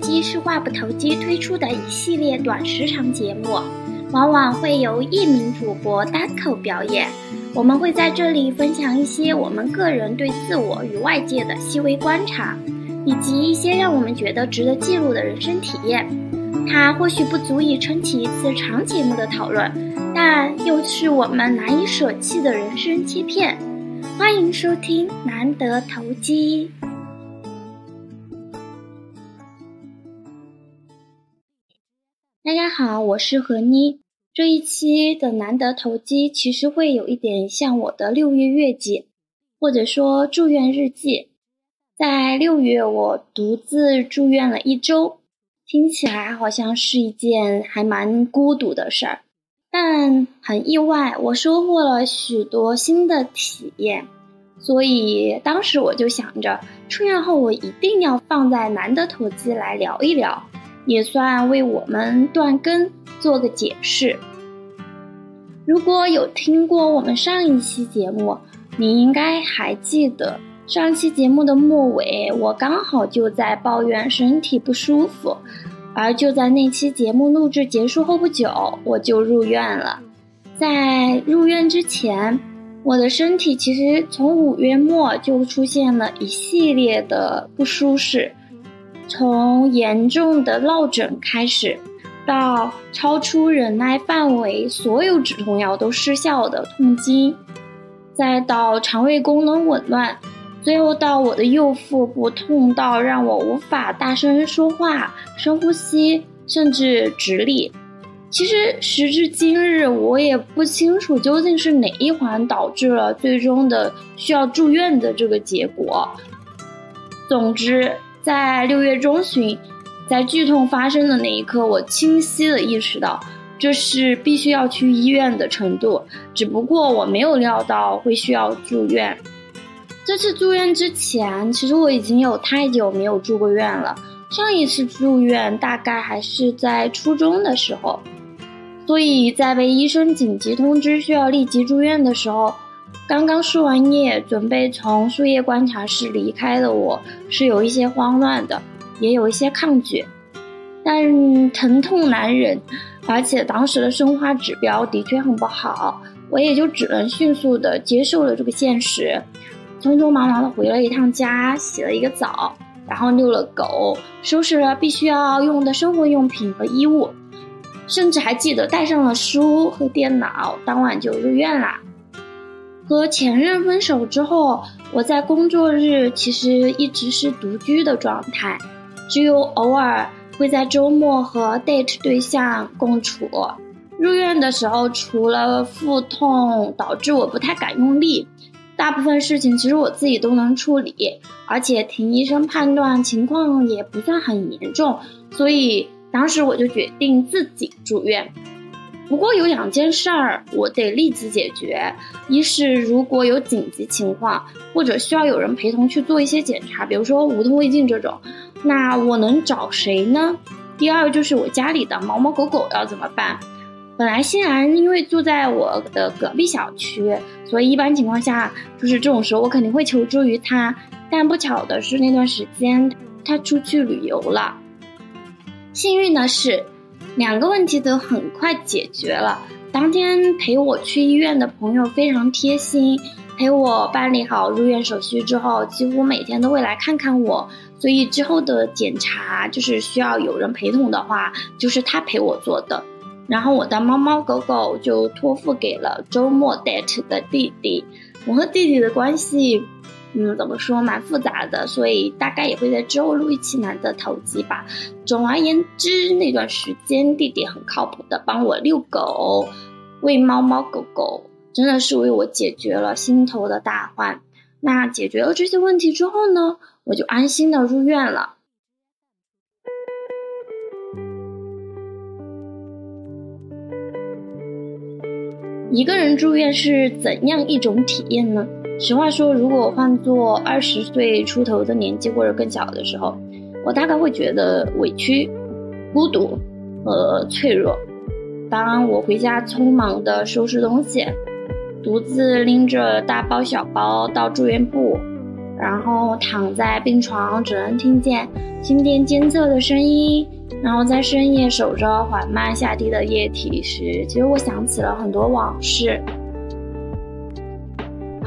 机是话不投机推出的一系列短时长节目，往往会由一名主播单口表演。我们会在这里分享一些我们个人对自我与外界的细微观察，以及一些让我们觉得值得记录的人生体验。它或许不足以撑起一次长节目的讨论，但又是我们难以舍弃的人生切片。欢迎收听《难得投机》。大家好，我是何妮。这一期的难得投机其实会有一点像我的六月月记，或者说住院日记。在六月，我独自住院了一周，听起来好像是一件还蛮孤独的事儿，但很意外，我收获了许多新的体验。所以当时我就想着，出院后我一定要放在难得投机来聊一聊。也算为我们断更做个解释。如果有听过我们上一期节目，你应该还记得上期节目的末尾，我刚好就在抱怨身体不舒服，而就在那期节目录制结束后不久，我就入院了。在入院之前，我的身体其实从五月末就出现了一系列的不舒适。从严重的落枕开始，到超出忍耐范围，所有止痛药都失效的痛经，再到肠胃功能紊乱，最后到我的右腹部痛到让我无法大声说话、深呼吸，甚至直立。其实时至今日，我也不清楚究竟是哪一环导致了最终的需要住院的这个结果。总之。在六月中旬，在剧痛发生的那一刻，我清晰的意识到这是必须要去医院的程度。只不过我没有料到会需要住院。这次住院之前，其实我已经有太久没有住过院了。上一次住院大概还是在初中的时候，所以在被医生紧急通知需要立即住院的时候。刚刚输完液，准备从输液观察室离开的我，是有一些慌乱的，也有一些抗拒，但疼痛难忍，而且当时的生化指标的确很不好，我也就只能迅速的接受了这个现实，匆匆忙忙的回了一趟家，洗了一个澡，然后遛了狗，收拾了必须要用的生活用品和衣物，甚至还记得带上了书和电脑，当晚就入院啦。和前任分手之后，我在工作日其实一直是独居的状态，只有偶尔会在周末和 date 对象共处。入院的时候，除了腹痛导致我不太敢用力，大部分事情其实我自己都能处理，而且听医生判断情况也不算很严重，所以当时我就决定自己住院。不过有两件事儿我得立即解决，一是如果有紧急情况或者需要有人陪同去做一些检查，比如说无痛胃镜这种，那我能找谁呢？第二就是我家里的猫猫狗狗要怎么办？本来欣然因为住在我的隔壁小区，所以一般情况下就是这种时候我肯定会求助于他，但不巧的是那段时间他出去旅游了。幸运的是。两个问题都很快解决了。当天陪我去医院的朋友非常贴心，陪我办理好入院手续之后，几乎每天都会来看看我。所以之后的检查就是需要有人陪同的话，就是他陪我做的。然后我的猫猫狗狗就托付给了周末 date 的弟弟。我和弟弟的关系。嗯，怎么说蛮复杂的，所以大概也会在之后录一期难得投机吧。总而言之，那段时间弟弟很靠谱的帮我遛狗、喂猫猫狗狗，真的是为我解决了心头的大患。那解决了这些问题之后呢，我就安心的入院了。一个人住院是怎样一种体验呢？实话说，如果换做二十岁出头的年纪或者更小的时候，我大概会觉得委屈、孤独和脆弱。当我回家匆忙的收拾东西，独自拎着大包小包到住院部，然后躺在病床，只能听见心电监测的声音。然后在深夜守着缓慢下滴的液体时，其实我想起了很多往事。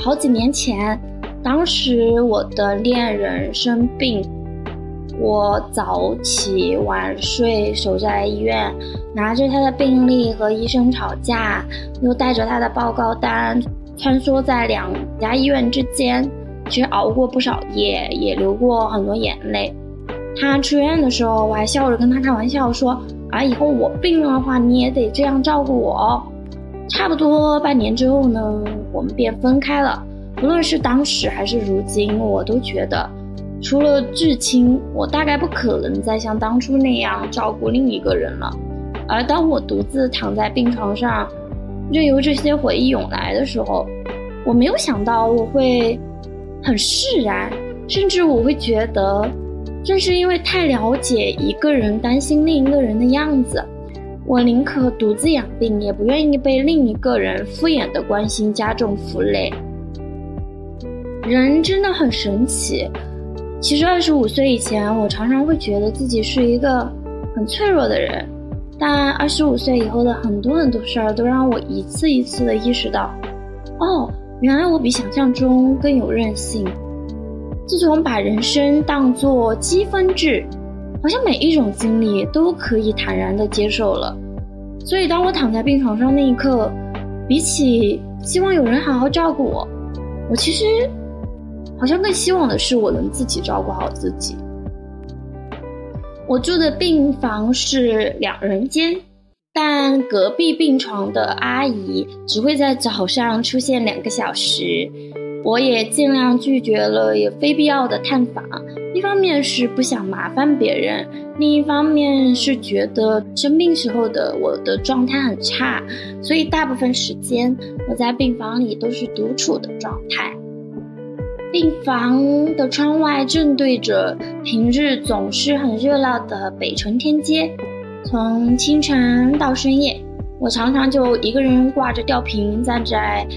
好几年前，当时我的恋人生病，我早起晚睡，守在医院，拿着他的病历和医生吵架，又带着他的报告单，穿梭在两家医院之间，其实熬过不少夜，也流过很多眼泪。他出院的时候，我还笑着跟他开玩笑说：“啊，以后我病了的话，你也得这样照顾我哦。”差不多半年之后呢，我们便分开了。无论是当时还是如今，我都觉得，除了至亲，我大概不可能再像当初那样照顾另一个人了。而当我独自躺在病床上，任由这些回忆涌来的时候，我没有想到我会很释然，甚至我会觉得。正是因为太了解一个人担心另一个人的样子，我宁可独自养病，也不愿意被另一个人敷衍的关心加重负累。人真的很神奇。其实二十五岁以前，我常常会觉得自己是一个很脆弱的人，但二十五岁以后的很多很多事儿，都让我一次一次的意识到，哦，原来我比想象中更有韧性。自从把人生当作积分制，好像每一种经历都可以坦然的接受了。所以，当我躺在病床上那一刻，比起希望有人好好照顾我，我其实好像更希望的是我能自己照顾好自己。我住的病房是两人间，但隔壁病床的阿姨只会在早上出现两个小时。我也尽量拒绝了也非必要的探访，一方面是不想麻烦别人，另一方面是觉得生病时候的我的状态很差，所以大部分时间我在病房里都是独处的状态。病房的窗外正对着平日总是很热闹的北辰天街，从清晨到深夜，我常常就一个人挂着吊瓶站在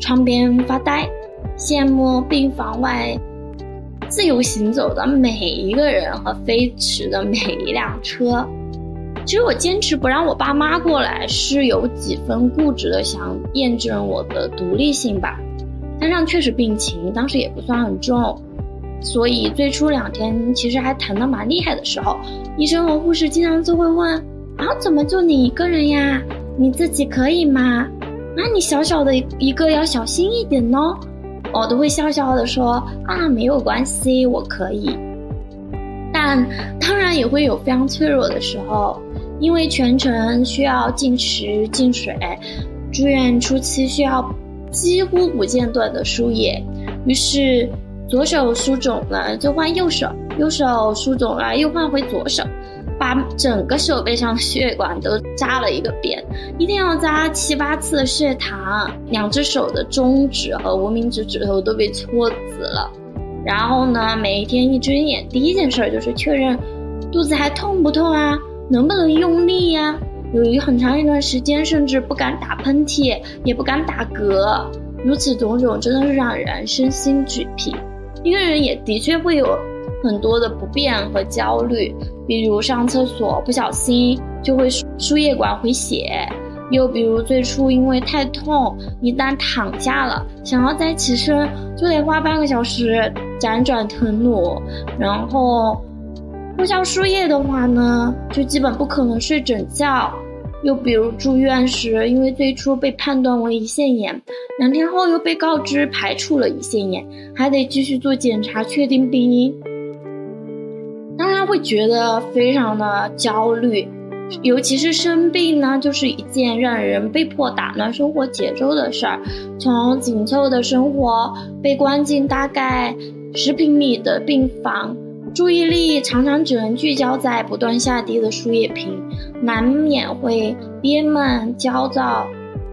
窗边发呆。羡慕病房外自由行走的每一个人和飞驰的每一辆车。其实我坚持不让我爸妈过来，是有几分固执的想验证我的独立性吧。加上确实病情当时也不算很重，所以最初两天其实还疼得蛮厉害的时候，医生和护士经常就会问：啊，怎么就你一个人呀？你自己可以吗？啊，你小小的一个要小心一点哦。我都会笑笑的说啊，没有关系，我可以。但当然也会有非常脆弱的时候，因为全程需要进食进水，住院初期需要几乎不间断的输液，于是左手输肿了就换右手，右手输肿了又换回左手。把整个手背上血管都扎了一个遍，一天要扎七八次的血糖，两只手的中指和无名指指头都被搓紫了。然后呢，每一天一睁眼，第一件事就是确认肚子还痛不痛啊，能不能用力呀？有一很长一段时间，甚至不敢打喷嚏，也不敢打嗝。如此种种，真的是让人身心俱疲。一个人也的确会有。很多的不便和焦虑，比如上厕所不小心就会输输液管回血，又比如最初因为太痛，一旦躺下了，想要再起身就得花半个小时辗转腾挪，然后不像输液的话呢，就基本不可能睡整觉。又比如住院时，因为最初被判断为胰腺炎，两天后又被告知排除了胰腺炎，还得继续做检查确定病因。会觉得非常的焦虑，尤其是生病呢，就是一件让人被迫打乱生活节奏的事儿。从紧凑的生活被关进大概十平米的病房，注意力常常只能聚焦在不断下跌的输液瓶，难免会憋闷、焦躁。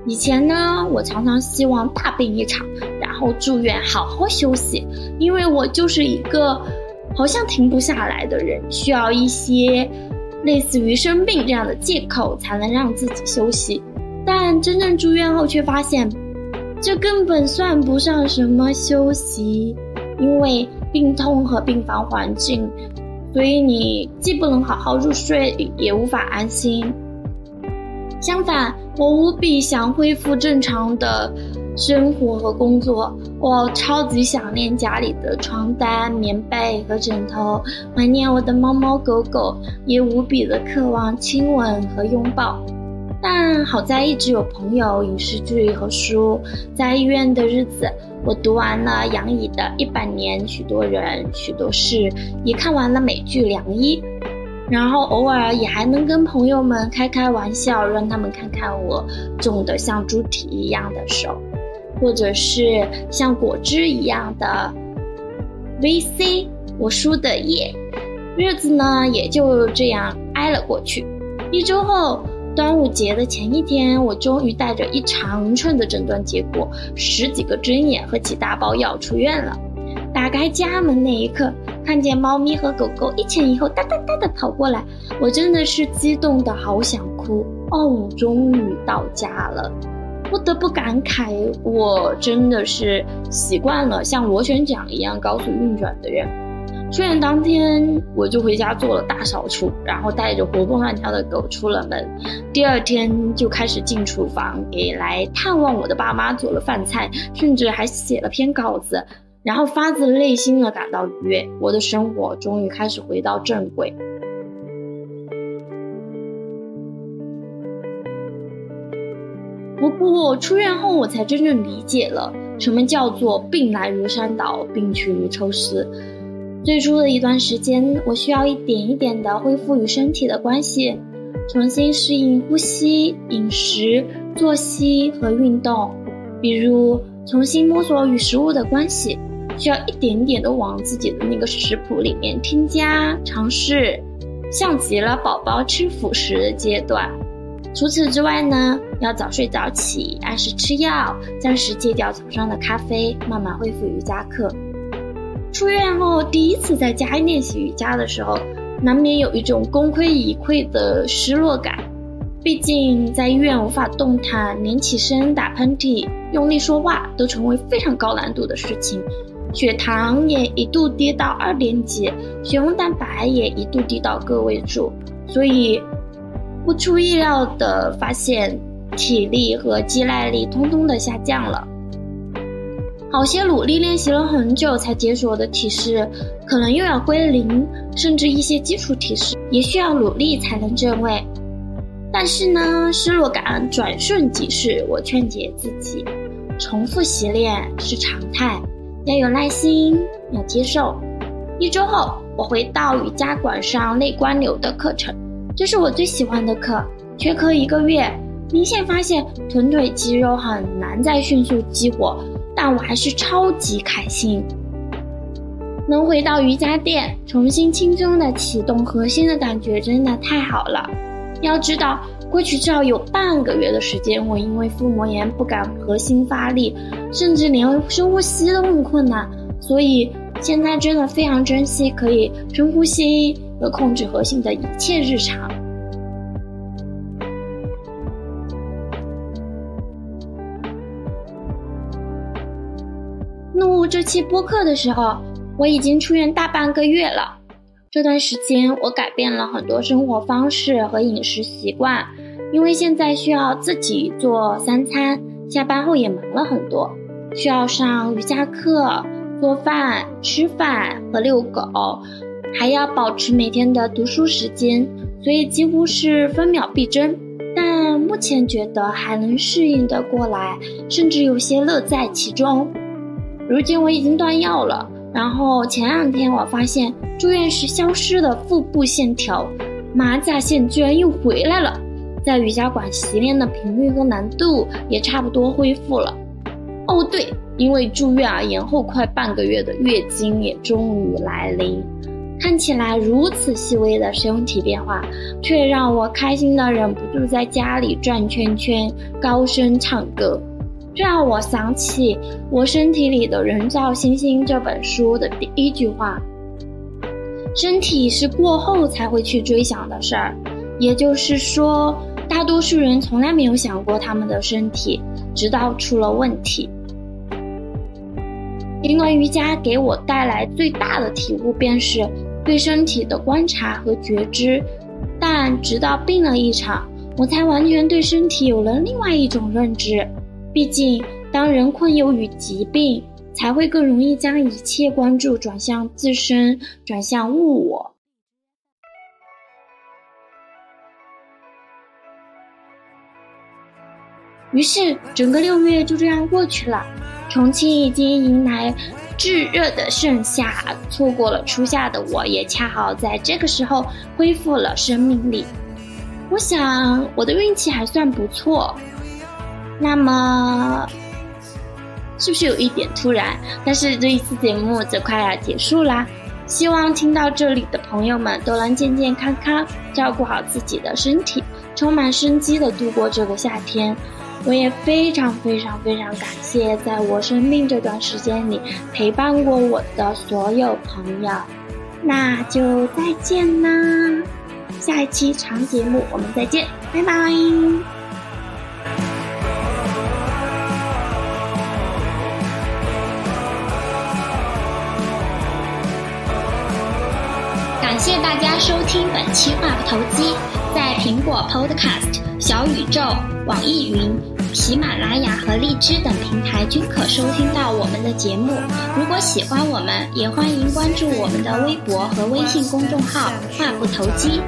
以前呢，我常常希望大病一场，然后住院好好休息，因为我就是一个。好像停不下来的人，需要一些类似于生病这样的借口，才能让自己休息。但真正住院后，却发现这根本算不上什么休息，因为病痛和病房环境，所以你既不能好好入睡，也无法安心。相反，我无比想恢复正常的生活和工作。我超级想念家里的床单、棉被和枕头，怀念我的猫猫狗狗，也无比的渴望亲吻和拥抱。但好在一直有朋友、影视剧和书。在医院的日子，我读完了杨乙的《一百年、许多人、许多事》，也看完了美剧《良医》。然后偶尔也还能跟朋友们开开玩笑，让他们看看我肿得像猪蹄一样的手，或者是像果汁一样的 VC，我输的耶。日子呢也就这样挨了过去。一周后，端午节的前一天，我终于带着一长串的诊断结果、十几个针眼和几大包药出院了。打开家门那一刻，看见猫咪和狗狗一前一后哒哒哒的跑过来，我真的是激动的好想哭哦！终于到家了，不得不感慨，我真的是习惯了像螺旋桨一样高速运转的人。出院当天，我就回家做了大扫除，然后带着活蹦乱跳的狗出了门。第二天就开始进厨房，给来探望我的爸妈做了饭菜，甚至还写了篇稿子。然后发自内心的感到愉悦，我的生活终于开始回到正轨。不过出院后，我才真正理解了什么叫做病来如山倒，病去如抽丝。最初的一段时间，我需要一点一点的恢复与身体的关系，重新适应呼吸、饮食、作息和运动，比如重新摸索与食物的关系。需要一点点的往自己的那个食谱里面添加尝试，像极了宝宝吃辅食的阶段。除此之外呢，要早睡早起，按时吃药，暂时戒掉早上的咖啡，慢慢恢复瑜伽课。出院后第一次在家练习瑜伽的时候，难免有一种功亏一篑的失落感。毕竟在医院无法动弹，连起身打喷嚏、用力说话都成为非常高难度的事情。血糖也一度跌到二点几，血红蛋白也一度低到个位数，所以不出意料的发现，体力和肌耐力通通的下降了。好些努力练习了很久才解锁的体式，可能又要归零，甚至一些基础体式也需要努力才能正位。但是呢，失落感转瞬即逝，我劝解自己，重复习练是常态。要有耐心，要接受。一周后，我回到瑜伽馆上内观流的课程，这是我最喜欢的课。缺课一个月，明显发现臀腿肌肉很难再迅速激活，但我还是超级开心。能回到瑜伽垫，重新轻松的启动核心的感觉真的太好了。要知道。过去至少有半个月的时间，我因为腹膜炎不敢核心发力，甚至连深呼吸都很困难。所以现在真的非常珍惜可以深呼吸和控制核心的一切日常。这期播客的时候，我已经出院大半个月了。这段时间，我改变了很多生活方式和饮食习惯。因为现在需要自己做三餐，下班后也忙了很多，需要上瑜伽课、做饭、吃饭和遛狗，还要保持每天的读书时间，所以几乎是分秒必争。但目前觉得还能适应得过来，甚至有些乐在其中。如今我已经断药了，然后前两天我发现住院时消失的腹部线条、马甲线居然又回来了。在瑜伽馆习练的频率和难度也差不多恢复了。哦，对，因为住院而延后快半个月的月经也终于来临。看起来如此细微的身体变化，却让我开心的忍不住在家里转圈圈、高声唱歌。这让我想起《我身体里的人造星星》这本书的第一句话：“身体是过后才会去追想的事儿。”也就是说。大多数人从来没有想过他们的身体，直到出了问题。也因为瑜伽给我带来最大的体悟，便是对身体的观察和觉知。但直到病了一场，我才完全对身体有了另外一种认知。毕竟，当人困囿于疾病，才会更容易将一切关注转向自身，转向物我。于是，整个六月就这样过去了。重庆已经迎来炙热的盛夏，错过了初夏的我，也恰好在这个时候恢复了生命力。我想，我的运气还算不错。那么，是不是有一点突然？但是这一次节目就快要结束啦。希望听到这里的朋友们都能健健康康，照顾好自己的身体，充满生机的度过这个夏天。我也非常非常非常感谢，在我生病这段时间里陪伴过我的所有朋友。那就再见啦！下一期长节目我们再见，拜拜。谢谢大家收听本期话不投机，在苹果 Podcast、小宇宙、网易云。喜马拉雅和荔枝等平台均可收听到我们的节目。如果喜欢我们，也欢迎关注我们的微博和微信公众号“话不投机”。